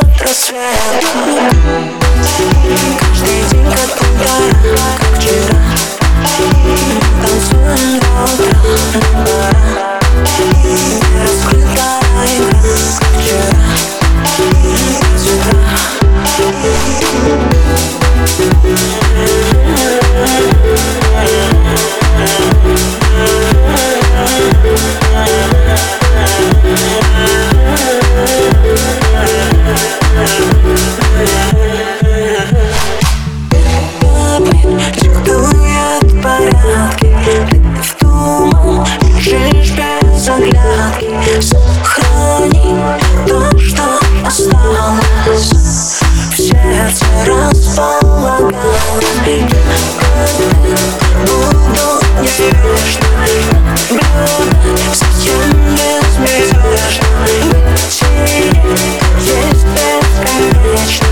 от рассвета Каждый день как подарок Сохрани то, что осталось. В сердце располагалось Беги, буду неспешно Бродить совсем безмятежно. Идти есть бесконечно.